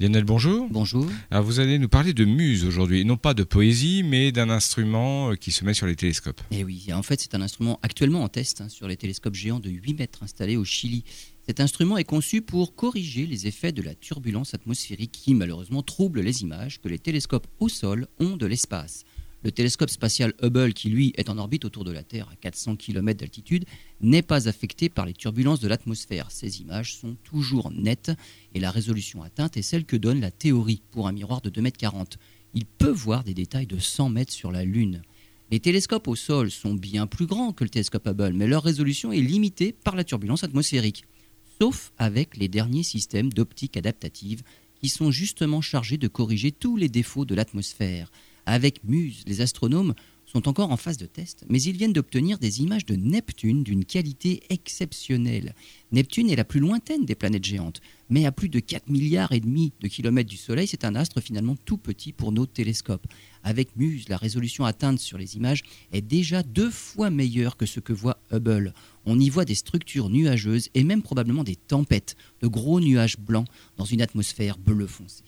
Lionel, bonjour. Bonjour. Alors vous allez nous parler de muse aujourd'hui, non pas de poésie, mais d'un instrument euh, qui se met sur les télescopes. Eh oui, en fait c'est un instrument actuellement en test hein, sur les télescopes géants de 8 mètres installés au Chili. Cet instrument est conçu pour corriger les effets de la turbulence atmosphérique qui malheureusement trouble les images que les télescopes au sol ont de l'espace. Le télescope spatial Hubble, qui lui est en orbite autour de la Terre à 400 km d'altitude, n'est pas affecté par les turbulences de l'atmosphère. Ces images sont toujours nettes et la résolution atteinte est celle que donne la théorie pour un miroir de 2,40 m. Il peut voir des détails de 100 mètres sur la Lune. Les télescopes au sol sont bien plus grands que le télescope Hubble, mais leur résolution est limitée par la turbulence atmosphérique, sauf avec les derniers systèmes d'optique adaptative qui sont justement chargés de corriger tous les défauts de l'atmosphère. Avec Muse, les astronomes sont encore en phase de test, mais ils viennent d'obtenir des images de Neptune d'une qualité exceptionnelle. Neptune est la plus lointaine des planètes géantes, mais à plus de 4 milliards et demi de kilomètres du Soleil, c'est un astre finalement tout petit pour nos télescopes. Avec Muse, la résolution atteinte sur les images est déjà deux fois meilleure que ce que voit Hubble. On y voit des structures nuageuses et même probablement des tempêtes, de gros nuages blancs dans une atmosphère bleu foncé.